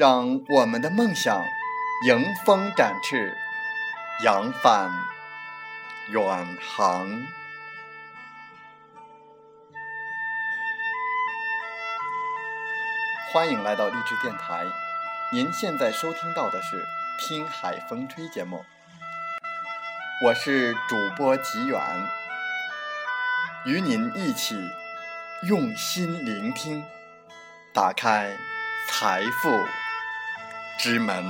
让我们的梦想迎风展翅，扬帆远航。欢迎来到励志电台，您现在收听到的是《听海风吹》节目，我是主播吉远，与您一起用心聆听，打开财富。之门。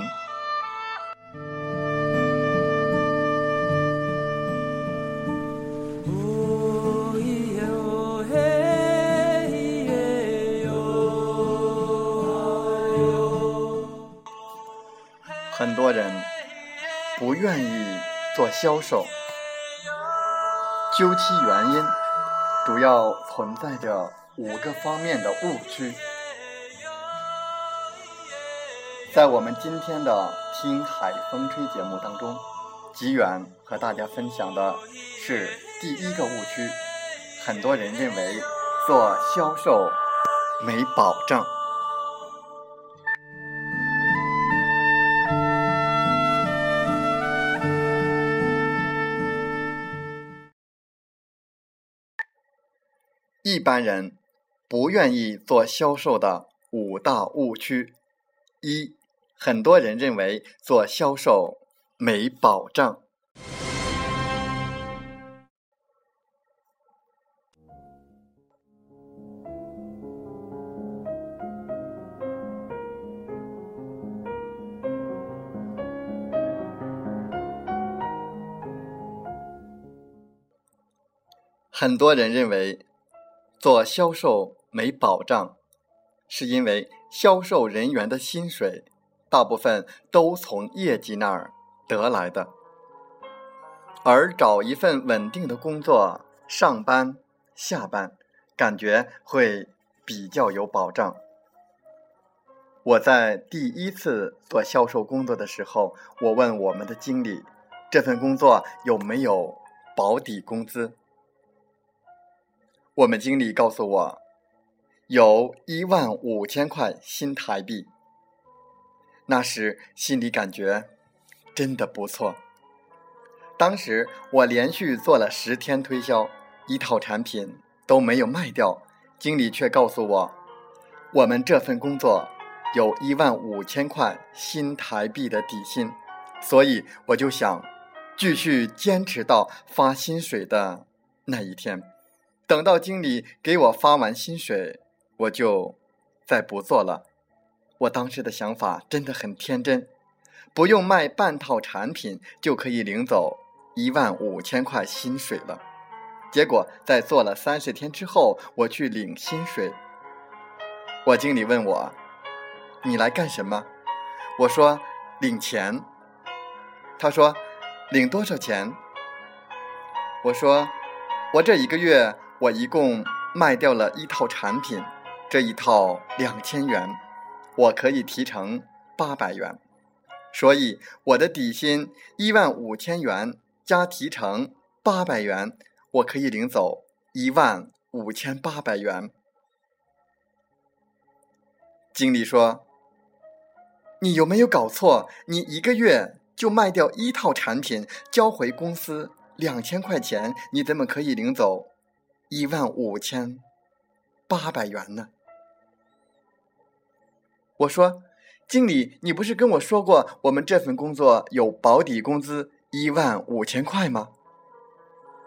很多人不愿意做销售，究其原因，主要存在着五个方面的误区。在我们今天的《听海风吹》节目当中，吉远和大家分享的是第一个误区。很多人认为做销售没保障。一般人不愿意做销售的五大误区：一。很多人认为做销售没保障。很多人认为做销售没保障，是因为销售人员的薪水。大部分都从业绩那儿得来的，而找一份稳定的工作，上班下班，感觉会比较有保障。我在第一次做销售工作的时候，我问我们的经理，这份工作有没有保底工资？我们经理告诉我，有一万五千块新台币。那时心里感觉真的不错。当时我连续做了十天推销，一套产品都没有卖掉，经理却告诉我，我们这份工作有一万五千块新台币的底薪，所以我就想继续坚持到发薪水的那一天。等到经理给我发完薪水，我就再不做了。我当时的想法真的很天真，不用卖半套产品就可以领走一万五千块薪水了。结果在做了三十天之后，我去领薪水，我经理问我：“你来干什么？”我说：“领钱。”他说：“领多少钱？”我说：“我这一个月我一共卖掉了一套产品，这一套两千元。”我可以提成八百元，所以我的底薪一万五千元加提成八百元，我可以领走一万五千八百元。经理说：“你有没有搞错？你一个月就卖掉一套产品，交回公司两千块钱，你怎么可以领走一万五千八百元呢？”我说：“经理，你不是跟我说过，我们这份工作有保底工资一万五千块吗？”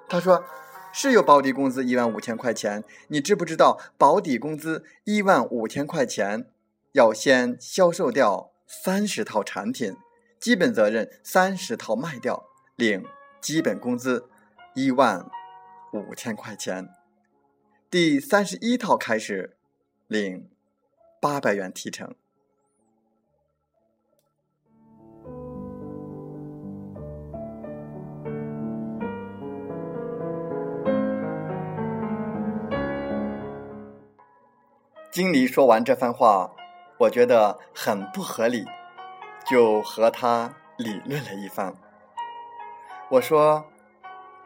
他说：“是有保底工资一万五千块钱，你知不知道保底工资一万五千块钱要先销售掉三十套产品，基本责任三十套卖掉，领基本工资一万五千块钱，第三十一套开始领八百元提成。经理说完这番话，我觉得很不合理，就和他理论了一番。我说：“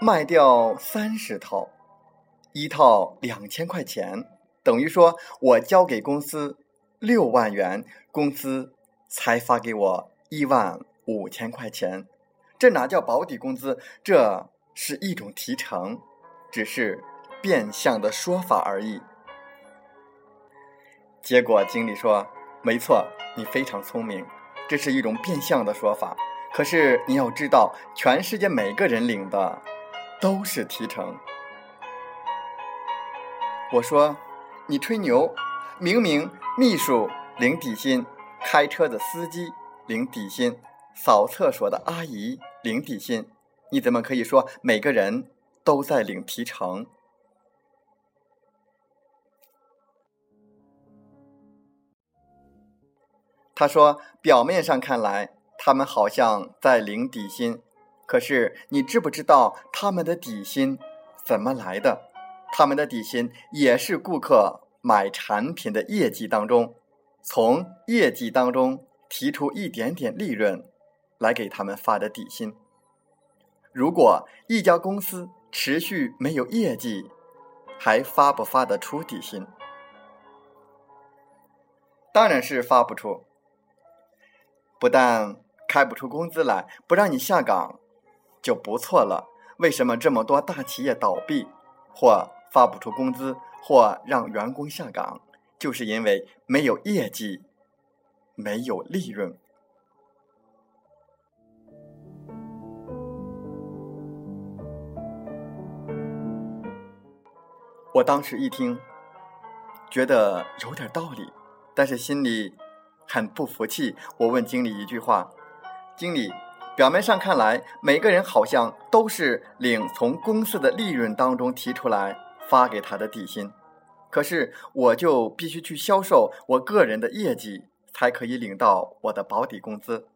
卖掉三十套，一套两千块钱，等于说我交给公司六万元，公司才发给我一万五千块钱，这哪叫保底工资？这是一种提成，只是变相的说法而已。”结果经理说：“没错，你非常聪明，这是一种变相的说法。可是你要知道，全世界每个人领的都是提成。”我说：“你吹牛，明明秘书领底薪，开车的司机领底薪，扫厕所的阿姨领底薪，你怎么可以说每个人都在领提成？”他说：“表面上看来，他们好像在领底薪，可是你知不知道他们的底薪怎么来的？他们的底薪也是顾客买产品的业绩当中，从业绩当中提出一点点利润来给他们发的底薪。如果一家公司持续没有业绩，还发不发得出底薪？当然是发不出。”不但开不出工资来，不让你下岗就不错了。为什么这么多大企业倒闭，或发不出工资，或让员工下岗？就是因为没有业绩，没有利润。我当时一听，觉得有点道理，但是心里……很不服气，我问经理一句话：“经理，表面上看来，每个人好像都是领从公司的利润当中提出来发给他的底薪，可是我就必须去销售我个人的业绩，才可以领到我的保底工资。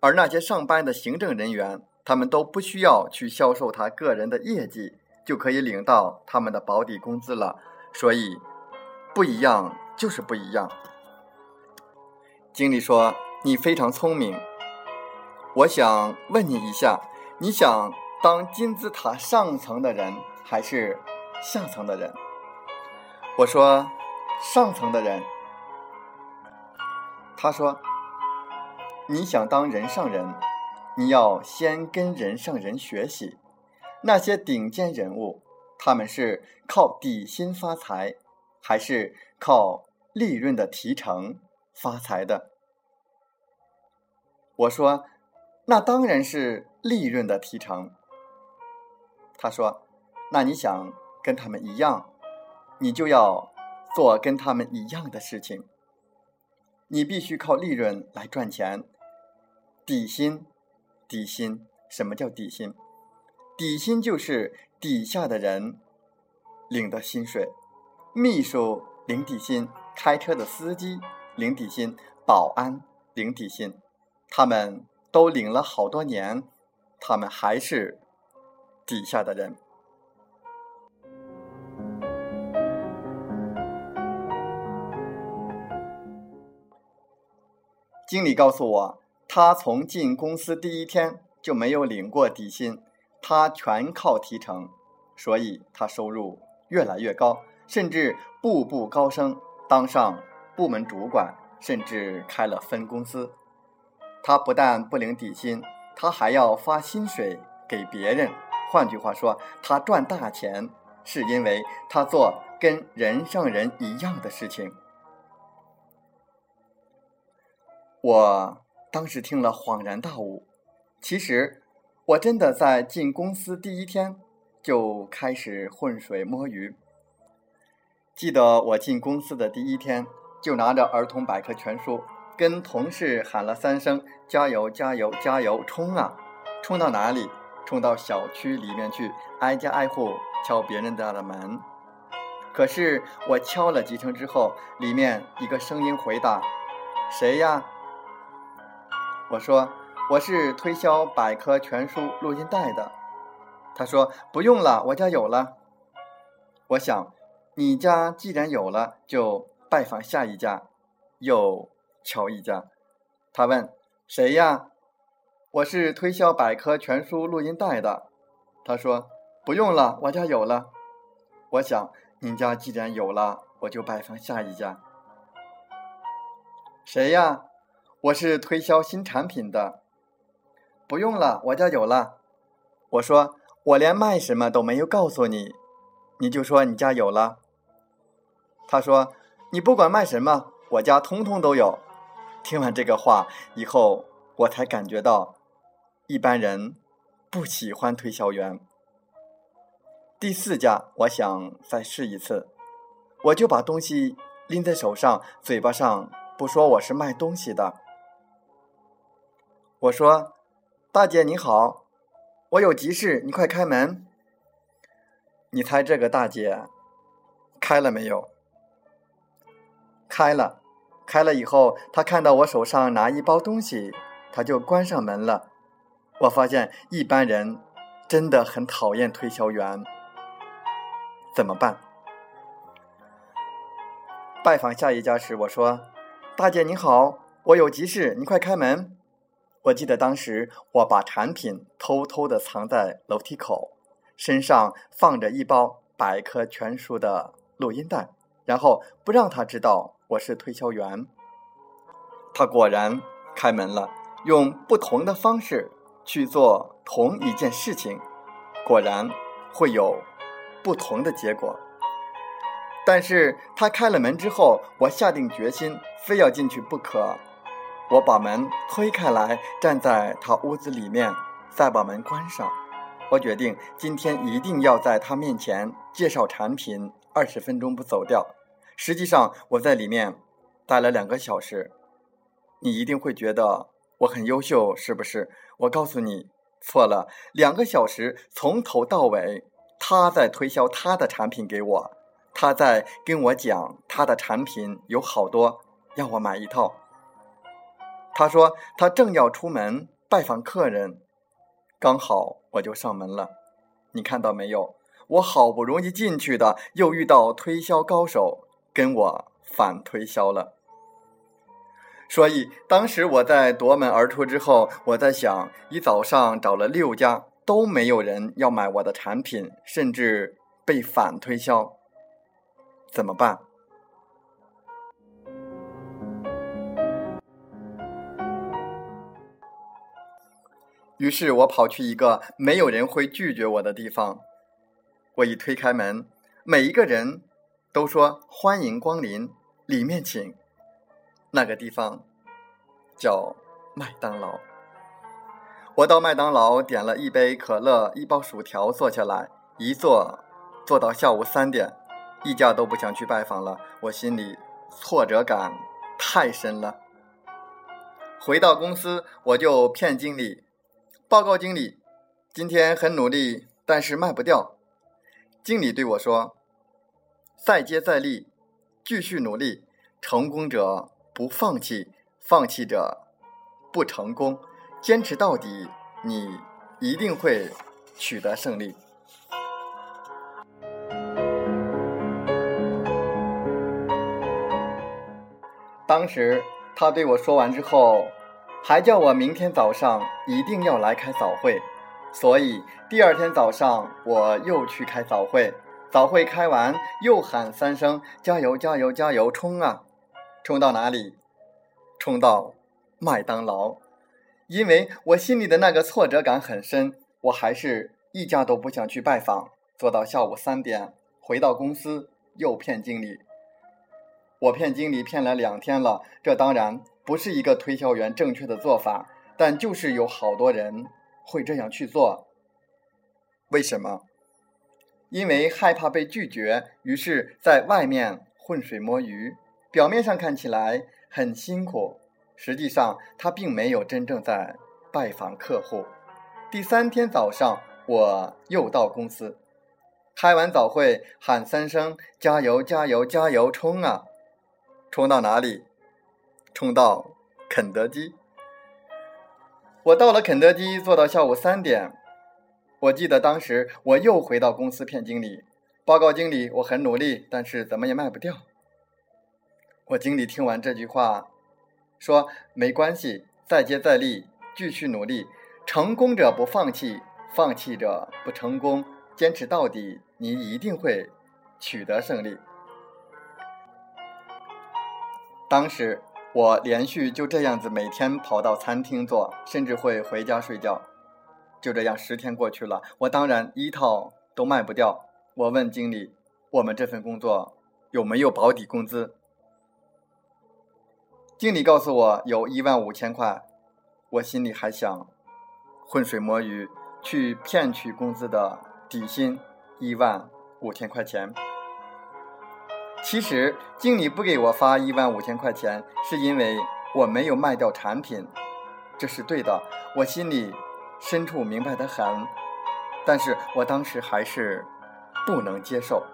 而那些上班的行政人员，他们都不需要去销售他个人的业绩，就可以领到他们的保底工资了。所以，不一样就是不一样。”经理说：“你非常聪明，我想问你一下，你想当金字塔上层的人还是下层的人？”我说：“上层的人。”他说：“你想当人上人，你要先跟人上人学习。那些顶尖人物，他们是靠底薪发财，还是靠利润的提成？”发财的，我说，那当然是利润的提成。他说，那你想跟他们一样，你就要做跟他们一样的事情。你必须靠利润来赚钱。底薪，底薪，什么叫底薪？底薪就是底下的人领的薪水。秘书领底薪，开车的司机。领底薪，保安领底薪，他们都领了好多年，他们还是底下的人。经理告诉我，他从进公司第一天就没有领过底薪，他全靠提成，所以他收入越来越高，甚至步步高升，当上。部门主管甚至开了分公司，他不但不领底薪，他还要发薪水给别人。换句话说，他赚大钱是因为他做跟人上人一样的事情。我当时听了恍然大悟，其实我真的在进公司第一天就开始浑水摸鱼。记得我进公司的第一天。就拿着儿童百科全书，跟同事喊了三声“加油，加油，加油，冲啊！冲到哪里？冲到小区里面去，挨家挨户敲别人家的门。可是我敲了几声之后，里面一个声音回答：“谁呀？”我说：“我是推销百科全书录音带的。”他说：“不用了，我家有了。”我想，你家既然有了，就拜访下一家，又敲一家。他问：“谁呀？”我是推销百科全书录音带的。他说：“不用了，我家有了。”我想，您家既然有了，我就拜访下一家。谁呀？我是推销新产品的。不用了，我家有了。我说：“我连卖什么都没有告诉你，你就说你家有了。”他说：“你不管卖什么，我家通通都有。”听完这个话以后，我才感觉到，一般人不喜欢推销员。第四家，我想再试一次，我就把东西拎在手上，嘴巴上不说我是卖东西的。我说：“大姐你好，我有急事，你快开门。”你猜这个大姐开了没有？开了，开了以后，他看到我手上拿一包东西，他就关上门了。我发现一般人真的很讨厌推销员。怎么办？拜访下一家时，我说：“大姐你好，我有急事，你快开门。”我记得当时我把产品偷偷的藏在楼梯口，身上放着一包百科全书的录音带，然后不让他知道我是推销员。他果然开门了，用不同的方式去做同一件事情，果然会有。不同的结果，但是他开了门之后，我下定决心，非要进去不可。我把门推开来，站在他屋子里面，再把门关上。我决定今天一定要在他面前介绍产品，二十分钟不走掉。实际上我在里面待了两个小时。你一定会觉得我很优秀，是不是？我告诉你，错了。两个小时从头到尾。他在推销他的产品给我，他在跟我讲他的产品有好多，要我买一套。他说他正要出门拜访客人，刚好我就上门了。你看到没有？我好不容易进去的，又遇到推销高手跟我反推销了。所以当时我在夺门而出之后，我在想，一早上找了六家。都没有人要买我的产品，甚至被反推销，怎么办？于是我跑去一个没有人会拒绝我的地方，我一推开门，每一个人都说欢迎光临，里面请。那个地方叫麦当劳。我到麦当劳点了一杯可乐，一包薯条，坐下来，一坐坐到下午三点，一家都不想去拜访了。我心里挫折感太深了。回到公司，我就骗经理，报告经理，今天很努力，但是卖不掉。经理对我说：“再接再厉，继续努力，成功者不放弃，放弃者不成功。”坚持到底，你一定会取得胜利。当时他对我说完之后，还叫我明天早上一定要来开早会，所以第二天早上我又去开早会。早会开完，又喊三声“加油，加油，加油，冲啊！”冲到哪里？冲到麦当劳。因为我心里的那个挫折感很深，我还是一家都不想去拜访，做到下午三点，回到公司又骗经理。我骗经理骗了两天了，这当然不是一个推销员正确的做法，但就是有好多人会这样去做。为什么？因为害怕被拒绝，于是在外面浑水摸鱼，表面上看起来很辛苦。实际上，他并没有真正在拜访客户，第三天早上，我又到公司，开完早会，喊三声“加油，加油，加油，冲啊！”冲到哪里？冲到肯德基。我到了肯德基，做到下午三点。我记得当时我又回到公司骗经理，报告经理，我很努力，但是怎么也卖不掉。我经理听完这句话，说：“没关系，再接再厉，继续努力。”成功者不放弃，放弃者不成功。坚持到底，你一定会取得胜利。当时我连续就这样子每天跑到餐厅做，甚至会回家睡觉。就这样十天过去了，我当然一套都卖不掉。我问经理：“我们这份工作有没有保底工资？”经理告诉我有一万五千块。我心里还想。浑水摸鱼去骗取工资的底薪一万五千块钱。其实经理不给我发一万五千块钱，是因为我没有卖掉产品，这是对的，我心里深处明白的很。但是我当时还是不能接受。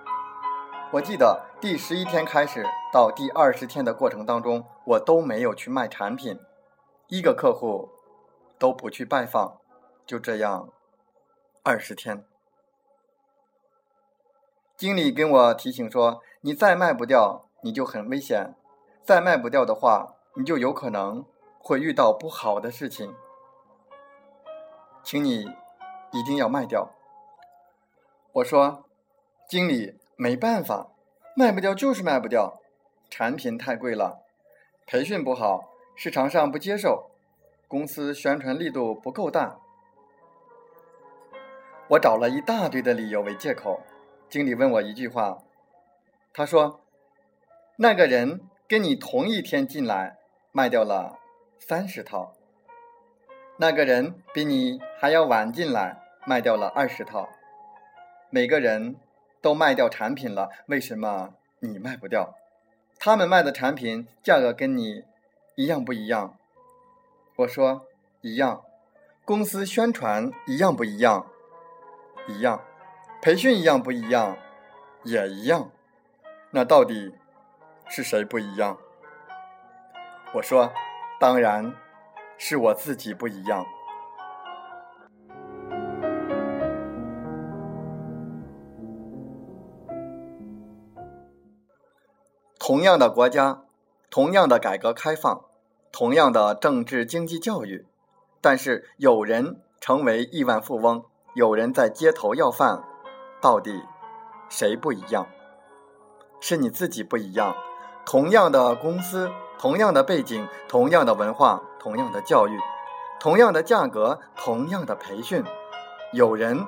我记得第十一天开始到第二十天的过程当中，我都没有去卖产品，一个客户都不去拜访。就这样，二十天，经理跟我提醒说：“你再卖不掉，你就很危险；再卖不掉的话，你就有可能会遇到不好的事情。请你一定要卖掉。”我说：“经理，没办法，卖不掉就是卖不掉，产品太贵了，培训不好，市场上不接受，公司宣传力度不够大。”我找了一大堆的理由为借口，经理问我一句话，他说：“那个人跟你同一天进来，卖掉了三十套；那个人比你还要晚进来，卖掉了二十套。每个人都卖掉产品了，为什么你卖不掉？他们卖的产品价格跟你一样不一样？”我说：“一样。”公司宣传一样不一样？一样，培训一样不一样，也一样。那到底是谁不一样？我说，当然是我自己不一样。同样的国家，同样的改革开放，同样的政治经济教育，但是有人成为亿万富翁。有人在街头要饭，到底谁不一样？是你自己不一样。同样的公司，同样的背景，同样的文化，同样的教育，同样的价格，同样的培训，有人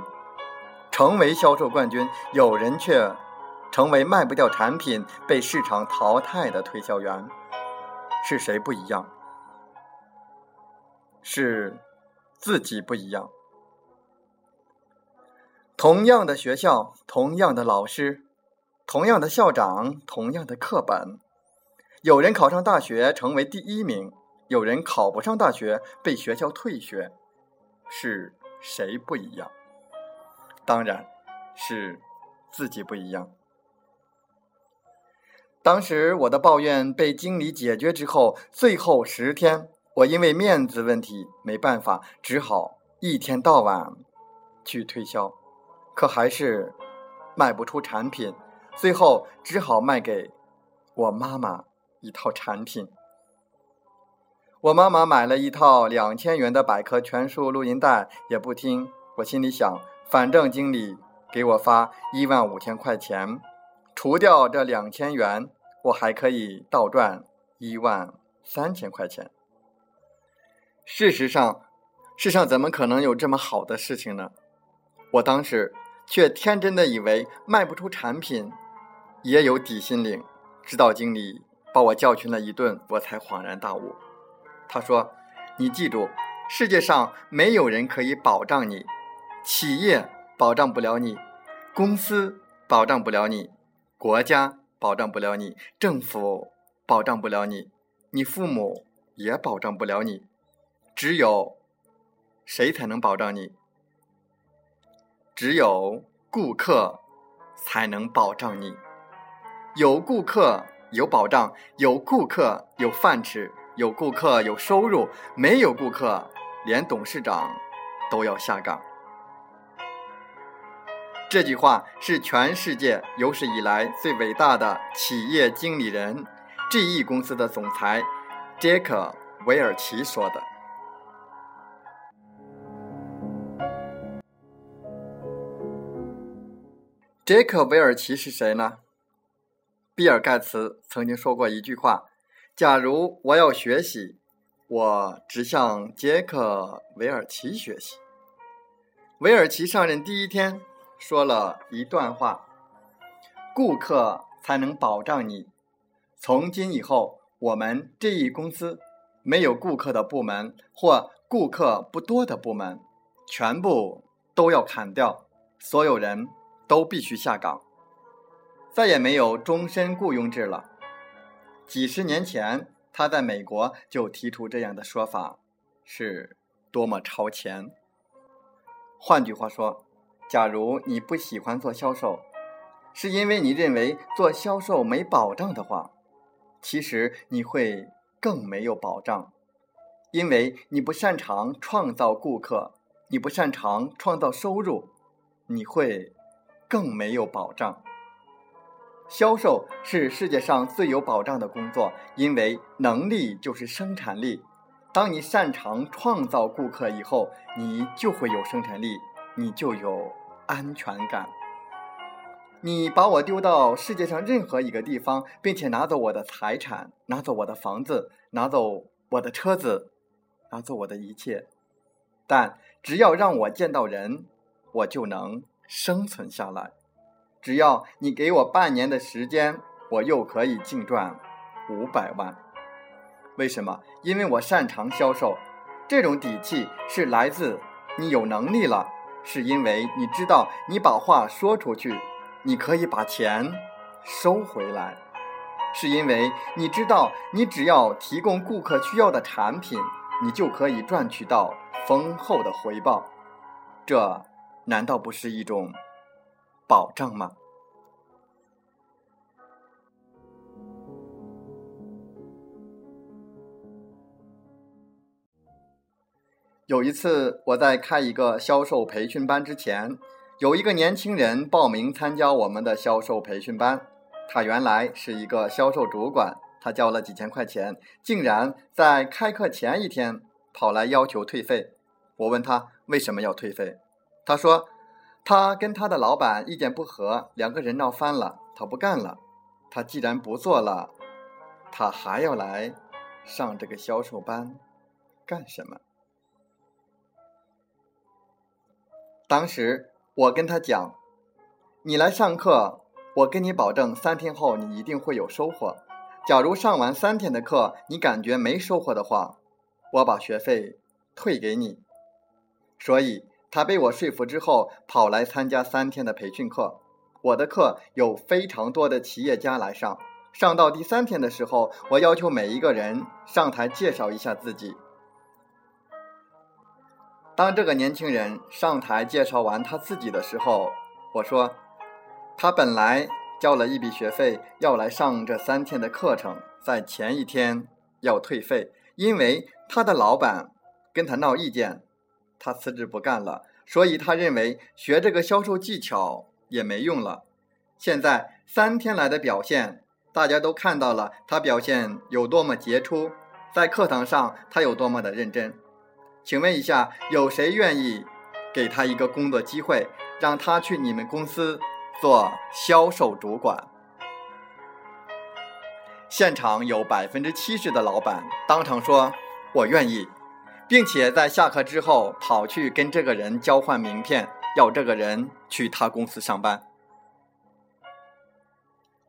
成为销售冠军，有人却成为卖不掉产品、被市场淘汰的推销员。是谁不一样？是自己不一样。同样的学校，同样的老师，同样的校长，同样的课本。有人考上大学成为第一名，有人考不上大学被学校退学，是谁不一样？当然是自己不一样。当时我的抱怨被经理解决之后，最后十天，我因为面子问题没办法，只好一天到晚去推销。可还是卖不出产品，最后只好卖给我妈妈一套产品。我妈妈买了一套两千元的百科全书录音带，也不听。我心里想，反正经理给我发一万五千块钱，除掉这两千元，我还可以倒赚一万三千块钱。事实上，世上怎么可能有这么好的事情呢？我当时。却天真的以为卖不出产品也有底薪领，直到经理把我教训了一顿，我才恍然大悟。他说：“你记住，世界上没有人可以保障你，企业保障不了你，公司保障不了你，国家保障不了你，政府保障不了你，你父母也保障不了你。只有谁才能保障你？只有顾客才能保障你。有顾客有保障，有顾客有饭吃，有顾客有收入，没有顾客连董事长都要下岗。这句话是全世界有史以来最伟大的企业经理人 GE 公司的总裁杰克·韦尔奇说的。杰克·韦尔奇是谁呢？比尔·盖茨曾经说过一句话：“假如我要学习，我只向杰克·韦尔奇学习。”韦尔奇上任第一天说了一段话：“顾客才能保障你。从今以后，我们这一公司没有顾客的部门或顾客不多的部门，全部都要砍掉，所有人。”都必须下岗，再也没有终身雇佣制了。几十年前，他在美国就提出这样的说法，是多么超前！换句话说，假如你不喜欢做销售，是因为你认为做销售没保障的话，其实你会更没有保障，因为你不擅长创造顾客，你不擅长创造收入，你会。更没有保障。销售是世界上最有保障的工作，因为能力就是生产力。当你擅长创造顾客以后，你就会有生产力，你就有安全感。你把我丢到世界上任何一个地方，并且拿走我的财产，拿走我的房子，拿走我的车子，拿走我的一切，但只要让我见到人，我就能。生存下来，只要你给我半年的时间，我又可以净赚五百万。为什么？因为我擅长销售。这种底气是来自你有能力了，是因为你知道你把话说出去，你可以把钱收回来，是因为你知道你只要提供顾客需要的产品，你就可以赚取到丰厚的回报。这。难道不是一种保障吗？有一次，我在开一个销售培训班之前，有一个年轻人报名参加我们的销售培训班。他原来是一个销售主管，他交了几千块钱，竟然在开课前一天跑来要求退费。我问他为什么要退费？他说：“他跟他的老板意见不合，两个人闹翻了，他不干了。他既然不做了，他还要来上这个销售班干什么？”当时我跟他讲：“你来上课，我跟你保证，三天后你一定会有收获。假如上完三天的课，你感觉没收获的话，我把学费退给你。”所以。他被我说服之后，跑来参加三天的培训课。我的课有非常多的企业家来上。上到第三天的时候，我要求每一个人上台介绍一下自己。当这个年轻人上台介绍完他自己的时候，我说：“他本来交了一笔学费要来上这三天的课程，在前一天要退费，因为他的老板跟他闹意见。”他辞职不干了，所以他认为学这个销售技巧也没用了。现在三天来的表现，大家都看到了，他表现有多么杰出，在课堂上他有多么的认真。请问一下，有谁愿意给他一个工作机会，让他去你们公司做销售主管？现场有百分之七十的老板当场说：“我愿意。”并且在下课之后跑去跟这个人交换名片，要这个人去他公司上班。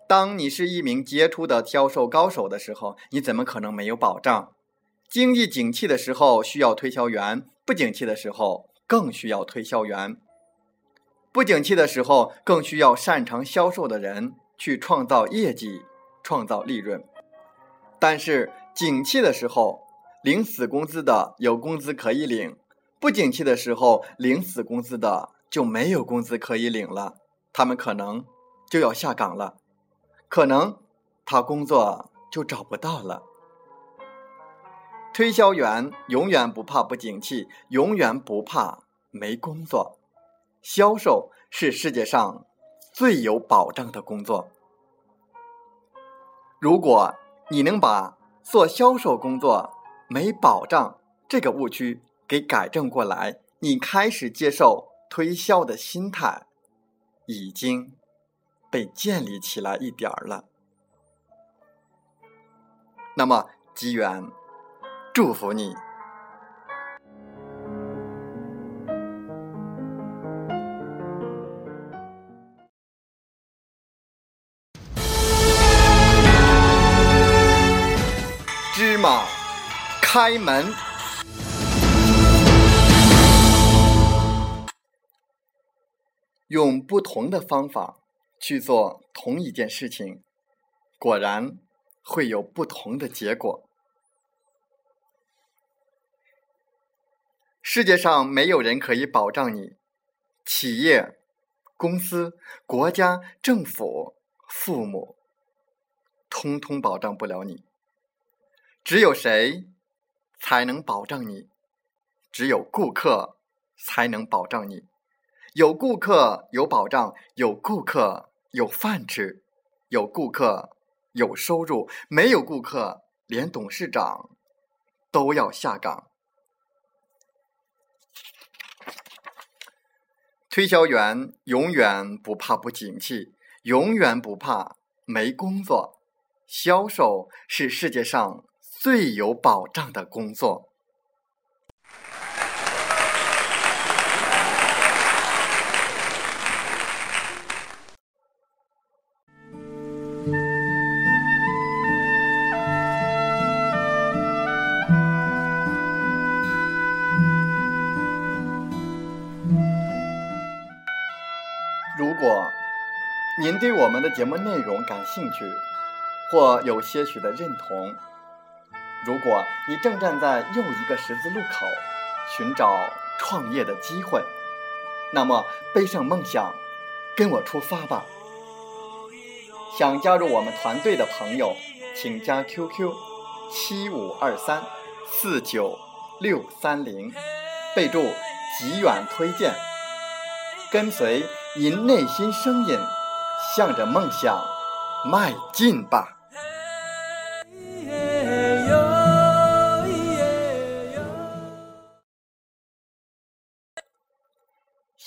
当你是一名杰出的销售高手的时候，你怎么可能没有保障？经济景气的时候需要推销员，不景气的时候更需要推销员。不景气的时候更需要擅长销售的人去创造业绩、创造利润。但是景气的时候。领死工资的有工资可以领，不景气的时候领死工资的就没有工资可以领了，他们可能就要下岗了，可能他工作就找不到了。推销员永远不怕不景气，永远不怕没工作。销售是世界上最有保障的工作。如果你能把做销售工作没保障这个误区给改正过来，你开始接受推销的心态已经被建立起来一点儿了。那么，机缘。祝福你，开门。用不同的方法去做同一件事情，果然会有不同的结果。世界上没有人可以保障你，企业、公司、国家、政府、父母，通通保障不了你。只有谁才能保障你？只有顾客才能保障你。有顾客有保障，有顾客有饭吃，有顾客有收入，没有顾客，连董事长都要下岗。推销员永远不怕不景气，永远不怕没工作。销售是世界上最有保障的工作。如果您对我们的节目内容感兴趣，或有些许的认同，如果你正站在又一个十字路口，寻找创业的机会，那么背上梦想，跟我出发吧！想加入我们团队的朋友，请加 QQ 七五二三四九六三零，备注“极远推荐”，跟随。您内心声音，向着梦想迈进吧！